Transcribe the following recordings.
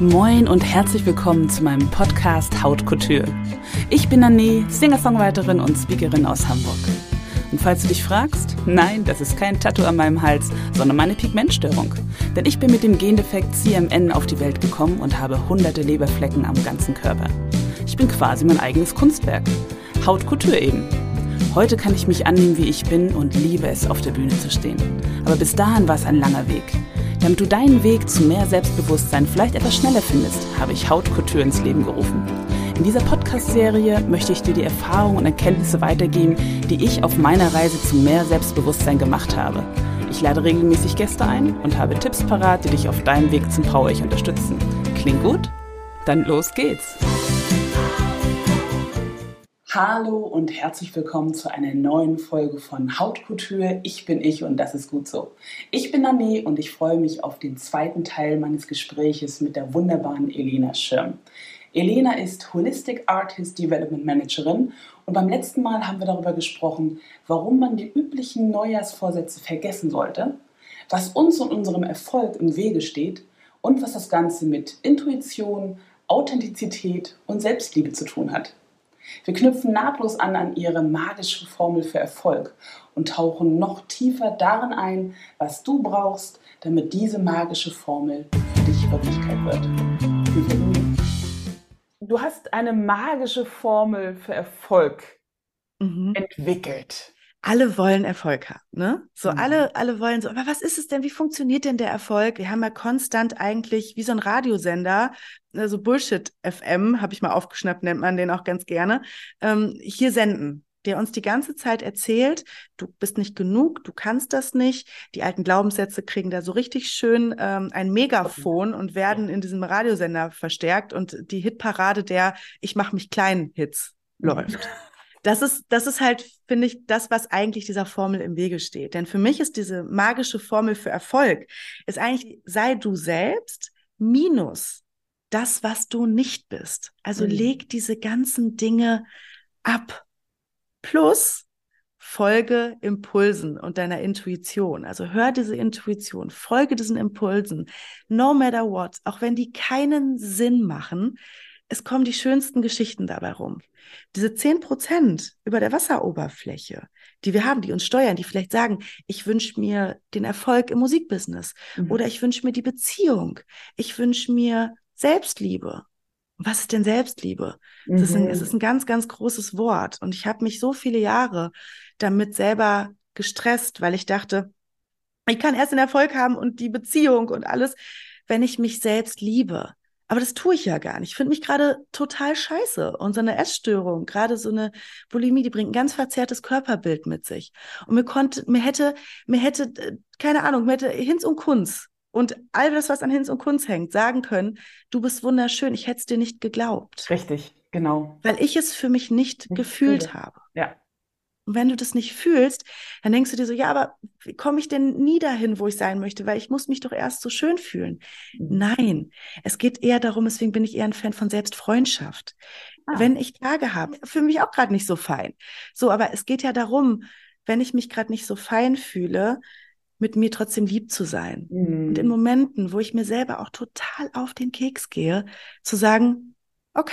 Moin und herzlich willkommen zu meinem Podcast Haut Couture. Ich bin Anne, Singer-Songwriterin und Speakerin aus Hamburg. Und falls du dich fragst, nein, das ist kein Tattoo an meinem Hals, sondern meine Pigmentstörung. Denn ich bin mit dem Gendefekt CMN auf die Welt gekommen und habe hunderte Leberflecken am ganzen Körper. Ich bin quasi mein eigenes Kunstwerk. Haut Couture eben. Heute kann ich mich annehmen, wie ich bin und liebe es, auf der Bühne zu stehen. Aber bis dahin war es ein langer Weg. Damit du deinen Weg zu mehr Selbstbewusstsein vielleicht etwas schneller findest, habe ich Hautkultur ins Leben gerufen. In dieser Podcast-Serie möchte ich dir die Erfahrungen und Erkenntnisse weitergeben, die ich auf meiner Reise zu mehr Selbstbewusstsein gemacht habe. Ich lade regelmäßig Gäste ein und habe Tipps parat, die dich auf deinem Weg zum Power-Ich unterstützen. Klingt gut? Dann los geht's! Hallo und herzlich willkommen zu einer neuen Folge von Hautkultur. Ich bin ich und das ist gut so. Ich bin Anne und ich freue mich auf den zweiten Teil meines Gespräches mit der wunderbaren Elena Schirm. Elena ist Holistic Artist Development Managerin und beim letzten Mal haben wir darüber gesprochen, warum man die üblichen Neujahrsvorsätze vergessen sollte, was uns und unserem Erfolg im Wege steht und was das Ganze mit Intuition, Authentizität und Selbstliebe zu tun hat. Wir knüpfen nahtlos an an ihre magische Formel für Erfolg und tauchen noch tiefer darin ein, was du brauchst, damit diese magische Formel für dich Wirklichkeit wird. Du hast eine magische Formel für Erfolg mhm. entwickelt alle wollen Erfolg haben, ne? So mhm. alle, alle wollen so, aber was ist es denn? Wie funktioniert denn der Erfolg? Wir haben ja konstant eigentlich wie so ein Radiosender, so also Bullshit FM, habe ich mal aufgeschnappt, nennt man den auch ganz gerne, ähm, hier senden der uns die ganze Zeit erzählt, du bist nicht genug, du kannst das nicht. Die alten Glaubenssätze kriegen da so richtig schön ähm, ein Megafon und werden in diesem Radiosender verstärkt und die Hitparade der Ich mach mich klein Hits mhm. läuft das ist, das ist halt, finde ich, das, was eigentlich dieser Formel im Wege steht. Denn für mich ist diese magische Formel für Erfolg, ist eigentlich, sei du selbst minus das, was du nicht bist. Also mhm. leg diese ganzen Dinge ab. Plus folge Impulsen und deiner Intuition. Also hör diese Intuition, folge diesen Impulsen, no matter what, auch wenn die keinen Sinn machen, es kommen die schönsten Geschichten dabei rum. Diese zehn Prozent über der Wasseroberfläche, die wir haben, die uns steuern, die vielleicht sagen, ich wünsche mir den Erfolg im Musikbusiness mhm. oder ich wünsche mir die Beziehung, ich wünsche mir Selbstliebe. Was ist denn Selbstliebe? Mhm. Das ist ein, es ist ein ganz, ganz großes Wort. Und ich habe mich so viele Jahre damit selber gestresst, weil ich dachte, ich kann erst den Erfolg haben und die Beziehung und alles, wenn ich mich selbst liebe. Aber das tue ich ja gar nicht. Ich finde mich gerade total scheiße. Und so eine Essstörung, gerade so eine Bulimie, die bringt ein ganz verzerrtes Körperbild mit sich. Und mir konnte, mir hätte, mir hätte, äh, keine Ahnung, mir hätte Hinz und Kunz und all das, was an Hinz und Kunz hängt, sagen können, du bist wunderschön. Ich hätte es dir nicht geglaubt. Richtig, genau. Weil ich es für mich nicht, nicht gefühlt fühle. habe. Ja. Und wenn du das nicht fühlst, dann denkst du dir so, ja, aber wie komme ich denn nie dahin, wo ich sein möchte? Weil ich muss mich doch erst so schön fühlen. Mhm. Nein, es geht eher darum, deswegen bin ich eher ein Fan von Selbstfreundschaft. Ah. Wenn ich Tage habe, fühle mich auch gerade nicht so fein. So, aber es geht ja darum, wenn ich mich gerade nicht so fein fühle, mit mir trotzdem lieb zu sein. Mhm. Und in Momenten, wo ich mir selber auch total auf den Keks gehe, zu sagen, okay,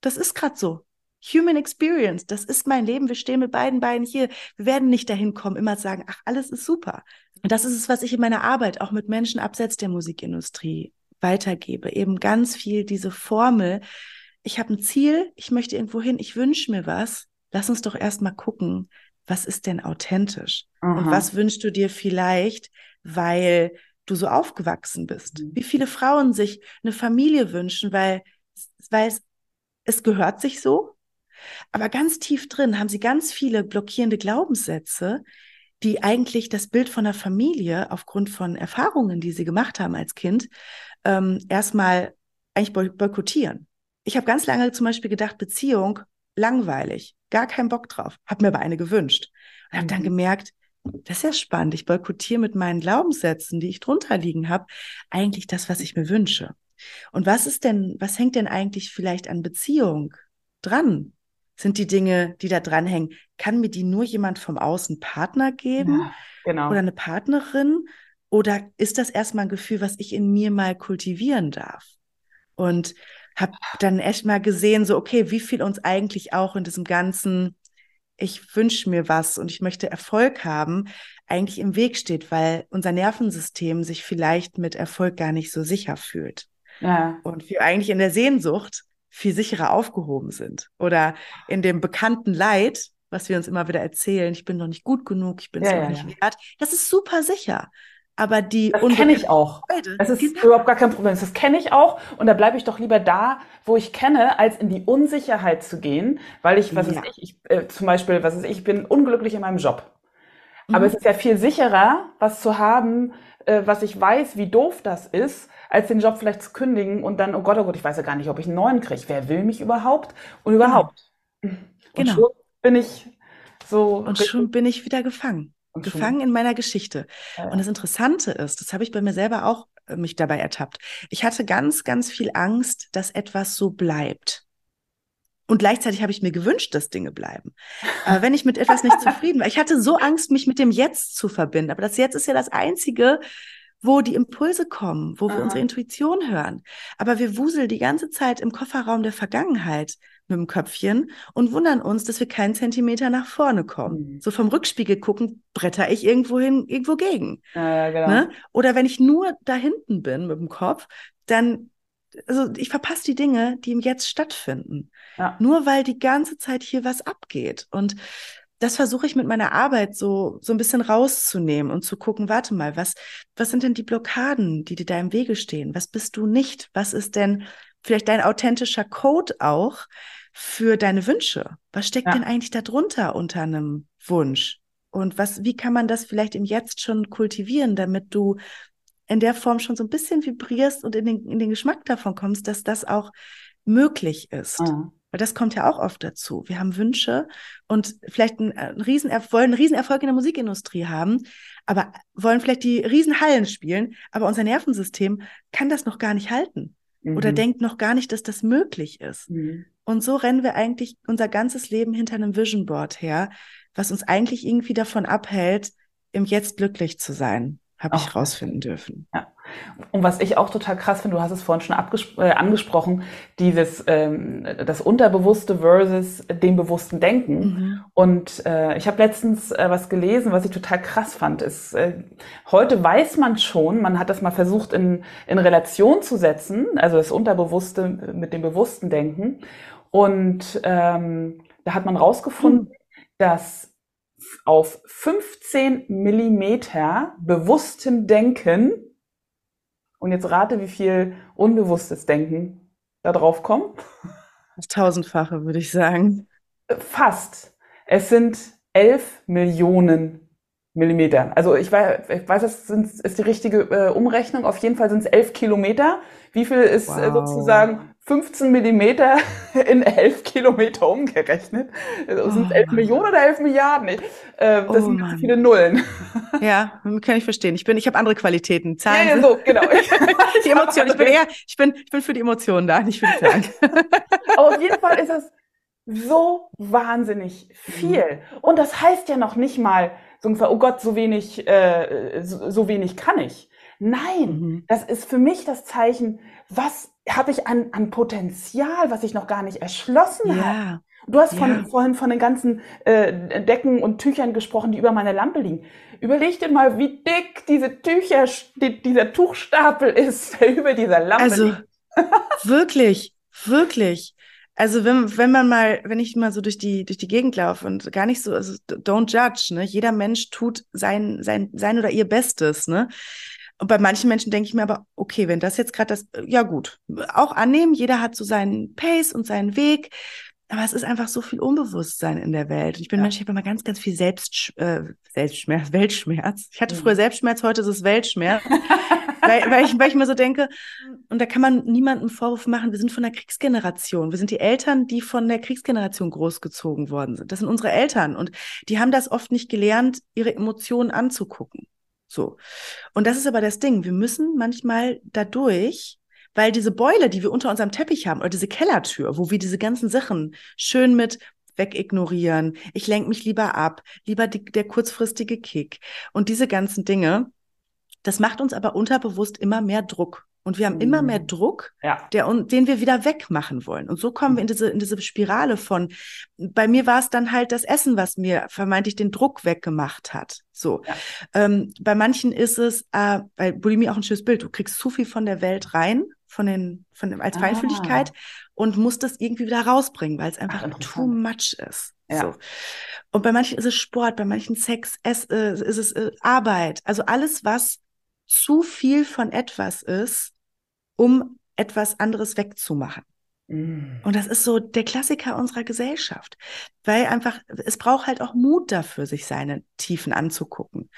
das ist gerade so. Human Experience, das ist mein Leben, wir stehen mit beiden Beinen hier. Wir werden nicht dahin kommen, immer sagen, ach, alles ist super. Und das ist es, was ich in meiner Arbeit auch mit Menschen abseits der Musikindustrie weitergebe. Eben ganz viel diese Formel. Ich habe ein Ziel, ich möchte irgendwo hin, ich wünsche mir was. Lass uns doch erstmal gucken, was ist denn authentisch? Aha. Und was wünschst du dir vielleicht, weil du so aufgewachsen bist? Mhm. Wie viele Frauen sich eine Familie wünschen, weil, weil es, es gehört sich so, aber ganz tief drin haben sie ganz viele blockierende Glaubenssätze, die eigentlich das Bild von der Familie aufgrund von Erfahrungen, die sie gemacht haben als Kind, ähm, erstmal eigentlich boykottieren. Ich habe ganz lange zum Beispiel gedacht, Beziehung langweilig, gar keinen Bock drauf, habe mir aber eine gewünscht und habe dann mhm. gemerkt, das ist ja spannend. Ich boykottiere mit meinen Glaubenssätzen, die ich drunter liegen habe, eigentlich das, was ich mir wünsche. Und was ist denn, was hängt denn eigentlich vielleicht an Beziehung dran? Sind die Dinge, die da dranhängen. Kann mir die nur jemand vom Außen Partner geben ja, genau. oder eine Partnerin? Oder ist das erstmal ein Gefühl, was ich in mir mal kultivieren darf? Und habe dann echt mal gesehen, so, okay, wie viel uns eigentlich auch in diesem ganzen, ich wünsche mir was und ich möchte Erfolg haben, eigentlich im Weg steht, weil unser Nervensystem sich vielleicht mit Erfolg gar nicht so sicher fühlt. Ja. Und wir eigentlich in der Sehnsucht viel sicherer aufgehoben sind. Oder in dem bekannten Leid, was wir uns immer wieder erzählen, ich bin noch nicht gut genug, ich bin es ja, noch ja, nicht ja. wert. Das ist super sicher. Aber die Das kenne ich auch. Freude, das ist genau. überhaupt gar kein Problem. Das kenne ich auch. Und da bleibe ich doch lieber da, wo ich kenne, als in die Unsicherheit zu gehen, weil ich, was ja. ist ich, ich äh, zum Beispiel, was ist ich, ich bin unglücklich in meinem Job. Aber mhm. es ist ja viel sicherer, was zu haben, äh, was ich weiß, wie doof das ist, als den Job vielleicht zu kündigen und dann, oh Gott, oh Gott, ich weiß ja gar nicht, ob ich einen neuen kriege. Wer will mich überhaupt? Und überhaupt. Genau. Und genau. schon bin ich so. Und schon bin ich wieder gefangen. Gefangen in meiner Geschichte. Ja. Und das Interessante ist, das habe ich bei mir selber auch äh, mich dabei ertappt. Ich hatte ganz, ganz viel Angst, dass etwas so bleibt. Und gleichzeitig habe ich mir gewünscht, dass Dinge bleiben. Aber wenn ich mit etwas nicht zufrieden war, ich hatte so Angst, mich mit dem Jetzt zu verbinden. Aber das Jetzt ist ja das Einzige, wo die Impulse kommen, wo wir unsere Intuition hören. Aber wir wuseln die ganze Zeit im Kofferraum der Vergangenheit mit dem Köpfchen und wundern uns, dass wir keinen Zentimeter nach vorne kommen. Mhm. So vom Rückspiegel gucken, bretter ich irgendwo hin, irgendwo gegen. Ja, ja, genau. ne? Oder wenn ich nur da hinten bin mit dem Kopf, dann also ich verpasse die Dinge, die im Jetzt stattfinden. Ja. Nur weil die ganze Zeit hier was abgeht. Und das versuche ich mit meiner Arbeit so, so ein bisschen rauszunehmen und zu gucken, warte mal, was, was sind denn die Blockaden, die dir da im Wege stehen? Was bist du nicht? Was ist denn vielleicht dein authentischer Code auch für deine Wünsche? Was steckt ja. denn eigentlich darunter unter einem Wunsch? Und was, wie kann man das vielleicht im Jetzt schon kultivieren, damit du in der Form schon so ein bisschen vibrierst und in den, in den Geschmack davon kommst, dass das auch möglich ist. Mhm. Weil das kommt ja auch oft dazu. Wir haben Wünsche und vielleicht einen, einen Riesenerfolg, wollen einen Riesenerfolg in der Musikindustrie haben, aber wollen vielleicht die Riesenhallen spielen, aber unser Nervensystem kann das noch gar nicht halten mhm. oder denkt noch gar nicht, dass das möglich ist. Mhm. Und so rennen wir eigentlich unser ganzes Leben hinter einem Vision Board her, was uns eigentlich irgendwie davon abhält, im Jetzt glücklich zu sein habe ich rausfinden dürfen. Ja. Und was ich auch total krass finde, du hast es vorhin schon äh, angesprochen, dieses ähm, das Unterbewusste versus dem bewussten Denken. Mhm. Und äh, ich habe letztens äh, was gelesen, was ich total krass fand. Ist, äh, heute weiß man schon, man hat das mal versucht in, in Relation zu setzen, also das Unterbewusste mit dem bewussten Denken. Und ähm, da hat man rausgefunden, mhm. dass auf 15 Millimeter bewusstem Denken und jetzt rate, wie viel unbewusstes Denken da drauf kommt. Das tausendfache, würde ich sagen. Fast. Es sind 11 Millionen Millimeter. Also ich weiß, ich weiß das ist die richtige äh, Umrechnung. Auf jeden Fall sind es 11 Kilometer. Wie viel ist äh, wow. sozusagen 15 Millimeter in 11 Kilometer umgerechnet. Also sind es 11 Mann. Millionen oder 11 Milliarden? Äh, das oh, sind Mann. viele Nullen. Ja, kann ich verstehen. Ich bin, ich habe andere Qualitäten. Zahlen. Ja, ja so, genau. die Emotionen. Ich bin eher, ich bin, ich bin für die Emotionen da, nicht für die Zahlen. Aber auf jeden Fall ist es so wahnsinnig viel. Mhm. Und das heißt ja noch nicht mal so ungefähr, oh Gott, so wenig, äh, so, so wenig kann ich. Nein, mhm. das ist für mich das Zeichen, was habe ich an, an Potenzial, was ich noch gar nicht erschlossen ja. habe. Du hast von, ja. vorhin von den ganzen äh, Decken und Tüchern gesprochen, die über meiner Lampe liegen. Überleg dir mal, wie dick diese Tücher, die, dieser Tuchstapel ist, der über dieser Lampe also, liegt. wirklich, wirklich. Also wenn, wenn man mal, wenn ich mal so durch die, durch die Gegend laufe und gar nicht so, also don't judge, ne? Jeder Mensch tut sein, sein, sein oder ihr Bestes, ne? Und bei manchen Menschen denke ich mir aber, okay, wenn das jetzt gerade das, ja gut, auch annehmen, jeder hat so seinen Pace und seinen Weg. Aber es ist einfach so viel Unbewusstsein in der Welt. Und ich bin ja. Mensch, ich habe immer ganz, ganz viel Selbst, äh, Selbstschmerz, Weltschmerz. Ich hatte mhm. früher Selbstschmerz, heute ist es Weltschmerz. weil, weil, ich, weil ich mir so denke, und da kann man niemandem Vorwurf machen, wir sind von der Kriegsgeneration. Wir sind die Eltern, die von der Kriegsgeneration großgezogen worden sind. Das sind unsere Eltern. Und die haben das oft nicht gelernt, ihre Emotionen anzugucken. So. Und das ist aber das Ding. Wir müssen manchmal dadurch, weil diese Beule, die wir unter unserem Teppich haben, oder diese Kellertür, wo wir diese ganzen Sachen schön mit wegignorieren, ich lenke mich lieber ab, lieber die, der kurzfristige Kick und diese ganzen Dinge, das macht uns aber unterbewusst immer mehr Druck. Und wir haben immer mehr Mhm. Druck, Ja. der, den wir wieder wegmachen wollen. Und so kommen wir in diese, in diese Spirale von, bei mir war es dann halt das Essen, was mir vermeintlich den Druck weggemacht hat. So. Ja. Ähm, bei manchen ist es, äh, bei Bulimie auch ein schönes Bild, du kriegst zu viel von der Welt rein, von den, von dem, als Ah. Feinfühligkeit und musst das irgendwie wieder rausbringen, weil es einfach too interessant. much ist. Ja. So. Und bei manchen ist es Sport, bei manchen Sex, es, äh, ist es äh, Arbeit. Also alles, was zu viel von etwas ist, um etwas anderes wegzumachen. Mhm. Und das ist so der Klassiker unserer Gesellschaft, weil einfach, es braucht halt auch Mut dafür, sich seine Tiefen anzugucken.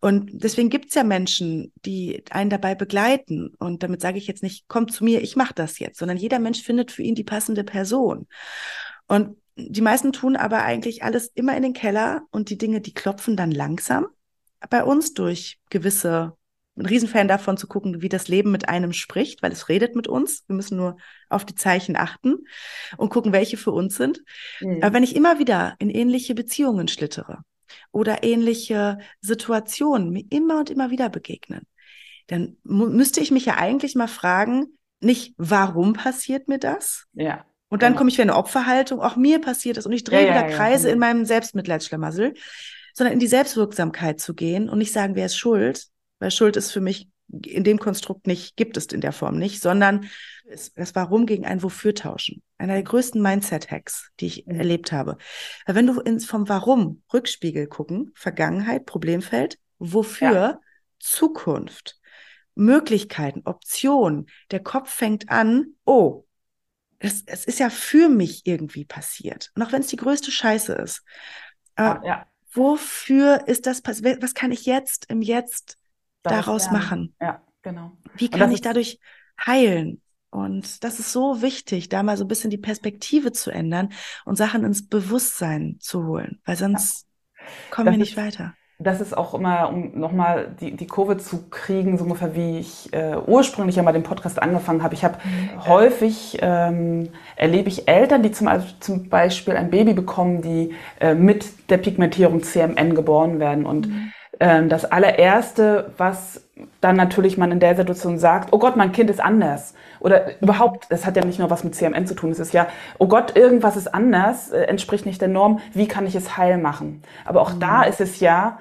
Und deswegen gibt's ja Menschen, die einen dabei begleiten. Und damit sage ich jetzt nicht, komm zu mir, ich mache das jetzt, sondern jeder Mensch findet für ihn die passende Person. Und die meisten tun aber eigentlich alles immer in den Keller und die Dinge, die klopfen dann langsam bei uns durch gewisse ein Riesenfan davon zu gucken, wie das Leben mit einem spricht, weil es redet mit uns. Wir müssen nur auf die Zeichen achten und gucken, welche für uns sind. Mhm. Aber wenn ich immer wieder in ähnliche Beziehungen schlittere oder ähnliche Situationen mir immer und immer wieder begegnen, dann müsste ich mich ja eigentlich mal fragen, nicht, warum passiert mir das? Ja. Und dann komme ich wieder in eine Opferhaltung, auch mir passiert das und ich drehe Ja, ja, wieder ja, Kreise genau. in meinem Selbstmitleidsschlamassel, sondern in die Selbstwirksamkeit zu gehen und nicht sagen, wer ist schuld, weil Schuld ist für mich in dem Konstrukt nicht, gibt es in der Form nicht, sondern es- das Warum gegen ein Wofür tauschen. Einer der größten Mindset-Hacks, die ich Mhm. erlebt habe. Weil wenn du ins vom Warum Rückspiegel gucken, Vergangenheit, Problemfeld, wofür, Zukunft, Möglichkeiten, Optionen, der Kopf fängt an, oh, es, es ist ja für mich irgendwie passiert. Und auch wenn es die größte Scheiße ist. Aber ja. wofür ist das passiert? Was kann ich jetzt im Jetzt daraus lernen. machen? Ja, genau. Wie kann ich dadurch heilen? Und das ist so wichtig, da mal so ein bisschen die Perspektive zu ändern und Sachen ins Bewusstsein zu holen, weil sonst kommen Das wir nicht ist- weiter. Das ist auch immer, um nochmal die, die Kurve zu kriegen, so ungefähr wie ich äh, ursprünglich ja mal den Podcast angefangen habe. Ich habe häufig, ähm, erlebe ich Eltern, die zum, zum Beispiel ein Baby bekommen, die äh, mit der Pigmentierung CMN geboren werden. Und ähm, das allererste, was dann natürlich man in der Situation sagt, oh Gott, mein Kind ist anders. Oder überhaupt, das hat ja nicht nur was mit CMN zu tun, es ist ja, oh Gott, irgendwas ist anders, äh, entspricht nicht der Norm, wie kann ich es heil machen? Aber auch da ist es ja,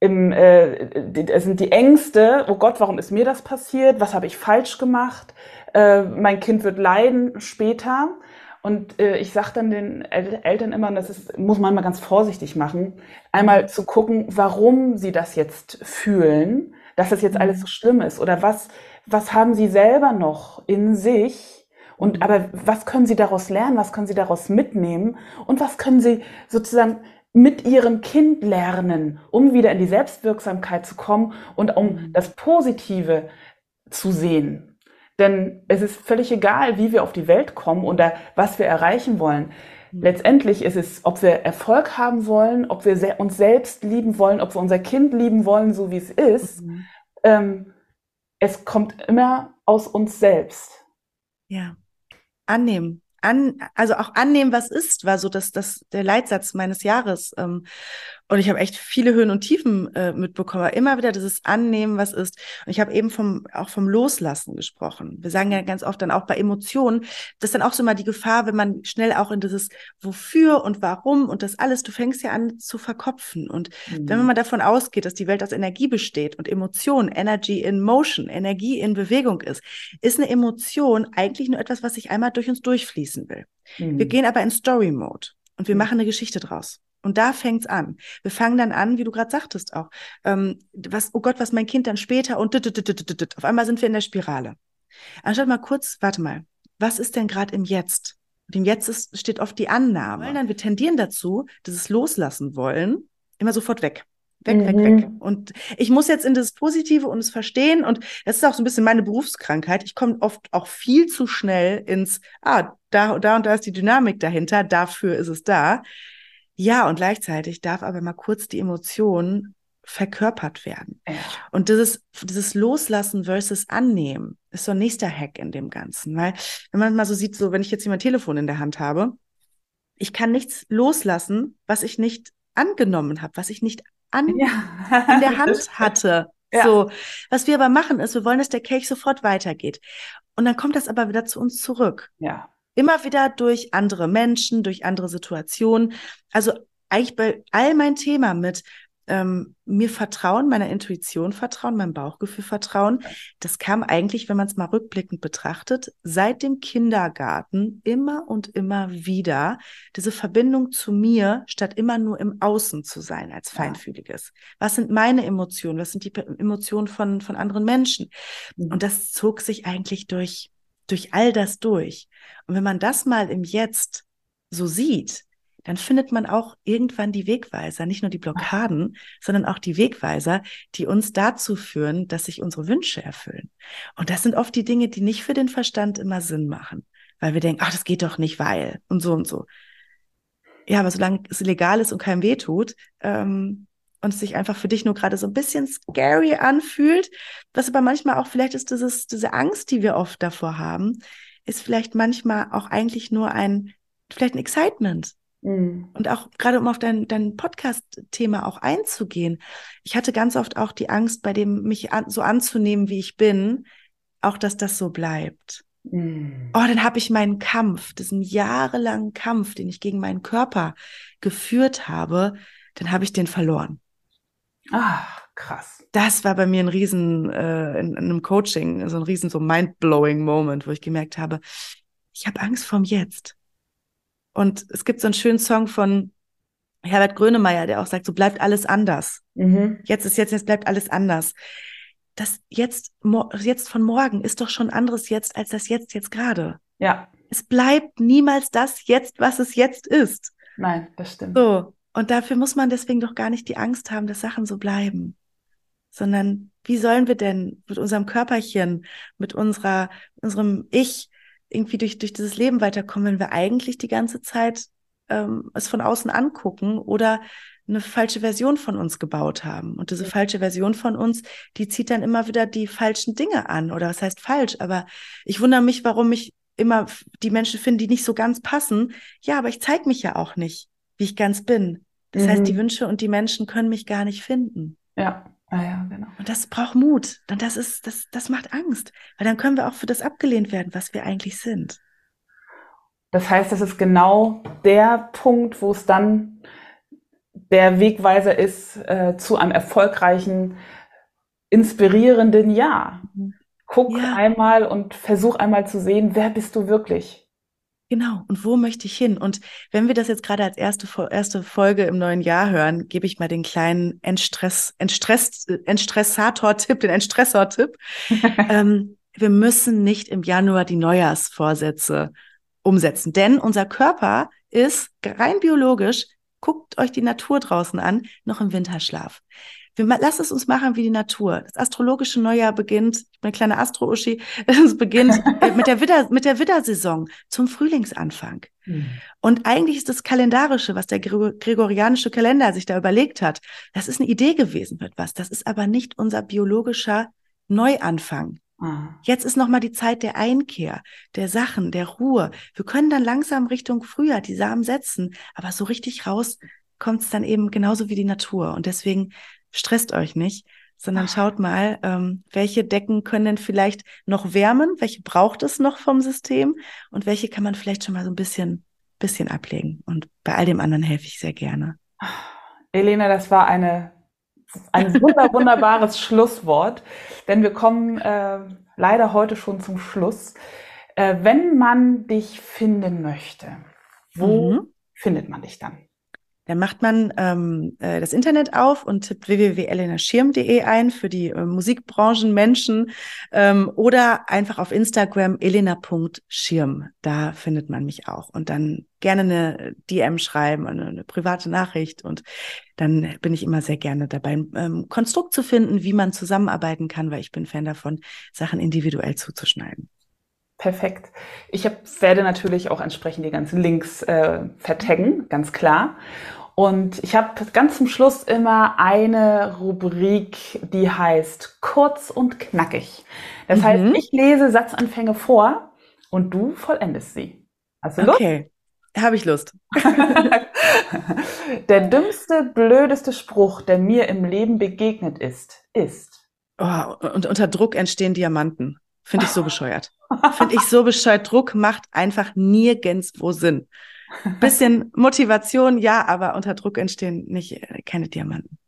im, äh, sind die Ängste, oh Gott, warum ist mir das passiert? Was habe ich falsch gemacht? Äh, mein Kind wird leiden später. Und äh, ich sage dann den El Eltern immer, und das ist, muss man mal ganz vorsichtig machen, einmal zu gucken, warum sie das jetzt fühlen, dass das jetzt alles so schlimm ist. Oder was, was haben sie selber noch in sich? Und aber was können sie daraus lernen? Was können sie daraus mitnehmen? Und was können sie sozusagen mit ihrem Kind lernen, um wieder in die Selbstwirksamkeit zu kommen und um das Positive zu sehen? Denn es ist völlig egal, wie wir auf die Welt kommen oder was wir erreichen wollen. Letztendlich ist es, ob wir Erfolg haben wollen, ob wir uns selbst lieben wollen, ob wir unser Kind lieben wollen, so wie es ist. Ähm, es kommt immer aus uns selbst. Ja. Annehmen. An, also auch annehmen, was ist, war so das, das der Leitsatz meines Jahres. Und ich habe echt viele Höhen und Tiefen äh, mitbekommen. Aber immer wieder dieses Annehmen, was ist. Und ich habe eben vom, auch vom Loslassen gesprochen. Wir sagen ja ganz oft dann auch bei Emotionen, das ist dann auch so mal die Gefahr, wenn man schnell auch in dieses Wofür und Warum und das alles, du fängst ja an zu verkopfen. Und wenn man mal davon ausgeht, dass die Welt aus Energie besteht und Emotion, Energy in Motion, Energie in Bewegung ist, ist eine Emotion eigentlich nur etwas, was sich einmal durch uns durchfließen will. Mhm. Wir gehen aber in Story Mode und wir Mhm. machen eine Geschichte draus. Und da fängt's an. Wir fangen dann an, wie du gerade sagtest auch, ähm, was, oh Gott, was mein Kind dann später und dit, dit, dit, dit, dit, auf einmal sind wir in der Spirale. Anstatt mal kurz, warte mal, was ist denn gerade im Jetzt? Und im Jetzt ist, steht oft die Annahme. Dann, wir tendieren dazu, dieses Loslassen wollen, immer sofort weg. Weg, weg, Mhm. weg. Und ich muss jetzt in das Positive und es verstehen. Und das ist auch so ein bisschen meine Berufskrankheit. Ich komme oft auch viel zu schnell ins, ah, da, da und da ist die Dynamik dahinter, dafür ist es da. Ja, und gleichzeitig darf aber mal kurz die Emotion verkörpert werden. Ja. Und dieses, dieses Loslassen versus Annehmen ist so ein nächster Hack in dem Ganzen. Weil, wenn man mal so sieht, so, wenn ich jetzt hier mein Telefon in der Hand habe, ich kann nichts loslassen, was ich nicht angenommen habe, was ich nicht an, Ja. in der Hand hatte. Ja. So, was wir aber machen ist, wir wollen, dass der Kelch sofort weitergeht. Und dann kommt das aber wieder zu uns zurück. Ja. Immer wieder durch andere Menschen, durch andere Situationen. Also eigentlich bei all mein Thema mit ähm, mir vertrauen, meiner Intuition vertrauen, meinem Bauchgefühl vertrauen. Das kam eigentlich, wenn man es mal rückblickend betrachtet, seit dem Kindergarten immer und immer wieder diese Verbindung zu mir, statt immer nur im Außen zu sein als Feinfühliges. Was sind meine Emotionen? Was sind die Emotionen von, von anderen Menschen? Mhm. Und das zog sich eigentlich durch, durch all das durch. Und wenn man das mal im Jetzt so sieht, dann findet man auch irgendwann die Wegweiser, nicht nur die Blockaden, sondern auch die Wegweiser, die uns dazu führen, dass sich unsere Wünsche erfüllen. Und das sind oft die Dinge, die nicht für den Verstand immer Sinn machen, weil wir denken, ach, das geht doch nicht, weil und so und so. Ja, aber solange es legal ist und keinem weh tut, ähm, und es sich einfach für dich nur gerade so ein bisschen scary anfühlt, was aber manchmal auch vielleicht ist dieses, diese Angst, die wir oft davor haben, ist vielleicht manchmal auch eigentlich nur ein, vielleicht ein Excitement. Mhm. Und auch gerade um auf dein, dein Podcast-Thema auch einzugehen. Ich hatte ganz oft auch die Angst, bei dem mich an, so anzunehmen, wie ich bin, auch dass das so bleibt. Mhm. Oh, dann habe ich meinen Kampf, diesen jahrelangen Kampf, den ich gegen meinen Körper geführt habe, dann habe ich den verloren. Ah, krass. Das war bei mir ein riesen, äh, in, in einem Coaching, so ein riesen so mind-blowing Moment, wo ich gemerkt habe, ich habe Angst vorm Jetzt. Und es gibt so einen schönen Song von Herbert Grönemeyer, der auch sagt, so bleibt alles anders. Mhm. Jetzt ist jetzt, jetzt bleibt alles anders. Das jetzt, jetzt von morgen ist doch schon anderes jetzt als das jetzt, jetzt gerade. Ja. Es bleibt niemals das jetzt, was es jetzt ist. Nein, das stimmt. So. Und dafür muss man deswegen doch gar nicht die Angst haben, dass Sachen so bleiben. Sondern wie sollen wir denn mit unserem Körperchen, mit unserer, unserem Ich, irgendwie durch, durch dieses Leben weiterkommen, wenn wir eigentlich die ganze Zeit ähm, es von außen angucken oder eine falsche Version von uns gebaut haben. Und diese falsche Version von uns, die zieht dann immer wieder die falschen Dinge an. Oder was heißt falsch? Aber ich wundere mich, warum ich immer die Menschen finde, die nicht so ganz passen. Ja, aber ich zeige mich ja auch nicht, wie ich ganz bin. Das mhm. heißt, die mhm. Wünsche und die Menschen können mich gar nicht finden. Ja. Ah ja, genau. Und das braucht Mut. Und das ist, das, das macht Angst. Weil dann können wir auch für das abgelehnt werden, was wir eigentlich sind. Das heißt, das ist genau der Punkt, wo es dann der Wegweiser ist äh, zu einem erfolgreichen, inspirierenden Jahr. Mhm. Guck ja. einmal und versuch einmal zu sehen, wer bist du wirklich? Genau. Und wo möchte ich hin? Und wenn wir das jetzt gerade als erste, erste Folge im neuen Jahr hören, gebe ich mal den kleinen Entstress, Entstress, Entstressator-Tipp, den Entstressor-Tipp. ähm, wir müssen nicht im Januar die Neujahrsvorsätze umsetzen, denn unser Körper ist rein biologisch, guckt euch die Natur draußen an, noch im Winterschlaf. Wir, lass es uns machen wie die Natur. Das astrologische Neujahr beginnt, ich bin eine kleine Astro-Uschi, es beginnt mit der Widder, mit der Widdersaison zum Frühlingsanfang. Mhm. Und eigentlich ist das Kalendarische, was der gregorianische Kalender sich da überlegt hat, das ist eine Idee gewesen wird was. Das ist aber nicht unser biologischer Neuanfang. Mhm. Jetzt ist nochmal die Zeit der Einkehr, der Sachen, der Ruhe. Wir können dann langsam Richtung Frühjahr die Samen setzen, aber so richtig raus kommt es dann eben genauso wie die Natur. Und deswegen stresst euch nicht, sondern schaut mal, ähm, welche Decken können denn vielleicht noch wärmen, welche braucht es noch vom System und welche kann man vielleicht schon mal so ein bisschen, bisschen ablegen. Und bei all dem anderen helfe ich sehr gerne. Elena, das war eine, ein wunder, wunderbares Schlusswort, denn wir kommen äh, leider heute schon zum Schluss. Äh, wenn man dich finden möchte, wo mhm. findet man dich dann? Dann macht man ähm, äh, das Internet auf und tippt www.elenaschirm.de ein für die äh, Musikbranchenmenschen ähm, oder einfach auf Instagram elena.schirm. Da findet man mich auch. Und dann gerne eine DM schreiben, eine, eine private Nachricht und dann bin ich immer sehr gerne dabei, ähm, Konstrukt zu finden, wie man zusammenarbeiten kann, weil ich bin Fan davon, Sachen individuell zuzuschneiden. Perfekt. Ich hab, werde natürlich auch entsprechend die ganzen Links äh, vertaggen, ganz klar. Und ich habe ganz zum Schluss immer eine Rubrik, die heißt kurz und knackig. Das mhm. heißt, ich lese Satzanfänge vor und du vollendest sie. Hast du Lust? Okay, habe ich Lust. der dümmste, blödeste Spruch, der mir im Leben begegnet ist, ist. Oh, und unter Druck entstehen Diamanten. Finde ich so bescheuert. Finde ich so bescheuert. Druck macht einfach nirgendwo Sinn. Bisschen Motivation, ja, aber unter Druck entstehen nicht äh, keine Diamanten.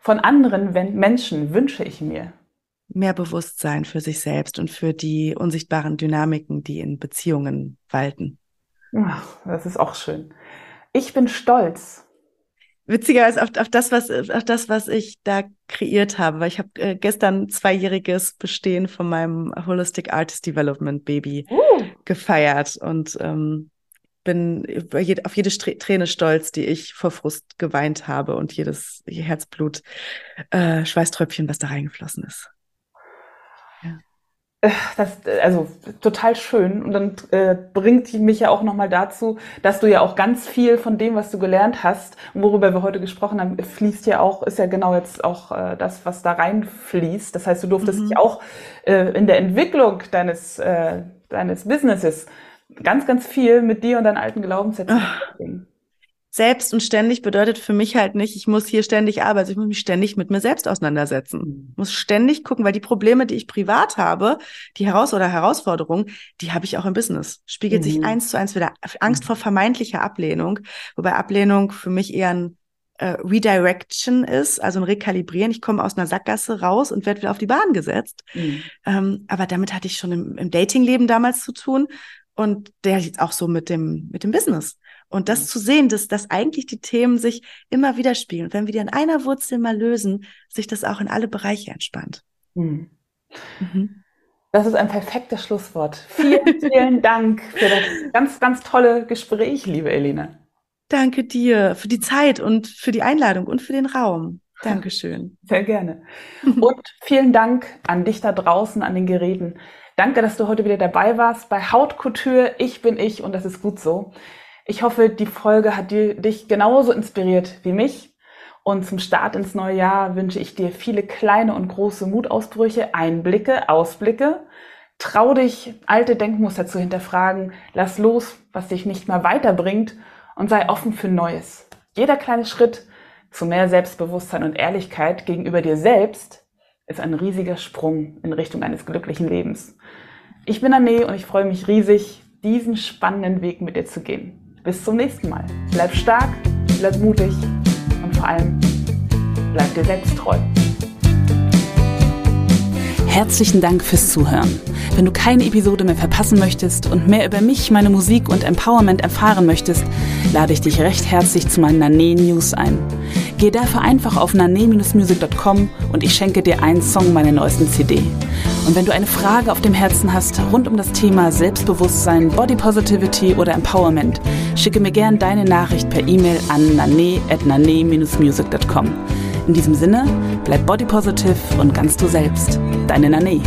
Von anderen Menschen wünsche ich mir mehr Bewusstsein für sich selbst und für die unsichtbaren Dynamiken, die in Beziehungen walten. Ach, das ist auch schön. Ich bin stolz. Witzigerweise auf, auf, das, was, auf das, was ich da kreiert habe, weil ich habe äh, gestern zweijähriges Bestehen von meinem Holistic Artist Development Baby uh. gefeiert und ähm, bin auf jede Träne stolz, die ich vor Frust geweint habe und jedes Herzblut, äh, Schweißtröpfchen, was da reingeflossen ist. Das, also total schön und dann äh, bringt mich ja auch nochmal dazu, dass du ja auch ganz viel von dem, was du gelernt hast worüber wir heute gesprochen haben, fließt ja auch, ist ja genau jetzt auch äh, das, was da reinfließt. Das heißt, du durftest mhm. dich auch äh, in der Entwicklung deines, äh, deines Businesses ganz, ganz viel mit dir und deinen alten Glaubenssätzen beschäftigen selbst und ständig bedeutet für mich halt nicht, ich muss hier ständig arbeiten, ich muss mich ständig mit mir selbst auseinandersetzen. Mhm. Ich muss ständig gucken, weil die Probleme, die ich privat habe, die Heraus- oder Herausforderungen, die habe ich auch im Business. Spiegelt mhm. sich eins zu eins wieder. Angst vor vermeintlicher Ablehnung, wobei Ablehnung für mich eher ein äh, Redirection ist, also ein Rekalibrieren. Ich komme aus einer Sackgasse raus und werde wieder auf die Bahn gesetzt. Mhm. Ähm, aber damit hatte ich schon im, im Datingleben damals zu tun und der jetzt auch so mit dem, mit dem Business. Und das mhm. zu sehen, dass, dass eigentlich die Themen sich immer wieder spielen. Und wenn wir die an einer Wurzel mal lösen, sich das auch in alle Bereiche entspannt. Mhm. Mhm. Das ist ein perfektes Schlusswort. Vielen, vielen Dank für das ganz, ganz tolle Gespräch, liebe Elina. Danke dir für die Zeit und für die Einladung und für den Raum. Dankeschön. Sehr gerne. Und vielen Dank an dich da draußen, an den Geräten. Danke, dass du heute wieder dabei warst bei Hautkultur. Ich bin ich und das ist gut so. Ich hoffe, die Folge hat dich genauso inspiriert wie mich. Und zum Start ins neue Jahr wünsche ich dir viele kleine und große Mutausbrüche, Einblicke, Ausblicke. Trau dich, alte Denkmuster zu hinterfragen. Lass los, was dich nicht mehr weiterbringt und sei offen für Neues. Jeder kleine Schritt zu mehr Selbstbewusstsein und Ehrlichkeit gegenüber dir selbst ist ein riesiger Sprung in Richtung eines glücklichen Lebens. Ich bin Anne und ich freue mich riesig, diesen spannenden Weg mit dir zu gehen. Bis zum nächsten Mal. Bleib stark, bleib mutig und vor allem bleib dir selbst treu. Herzlichen Dank fürs Zuhören. Wenn du keine Episode mehr verpassen möchtest und mehr über mich, meine Musik und Empowerment erfahren möchtest, lade ich dich recht herzlich zu meinen Nane News ein. Geh dafür einfach auf nane-music.com und ich schenke dir einen Song meiner neuesten CD. Und wenn du eine Frage auf dem Herzen hast rund um das Thema Selbstbewusstsein, Body Positivity oder Empowerment, schicke mir gern deine Nachricht per E-Mail an nane-music.com. In diesem Sinne, bleib body positive und ganz du selbst. Deine Nane.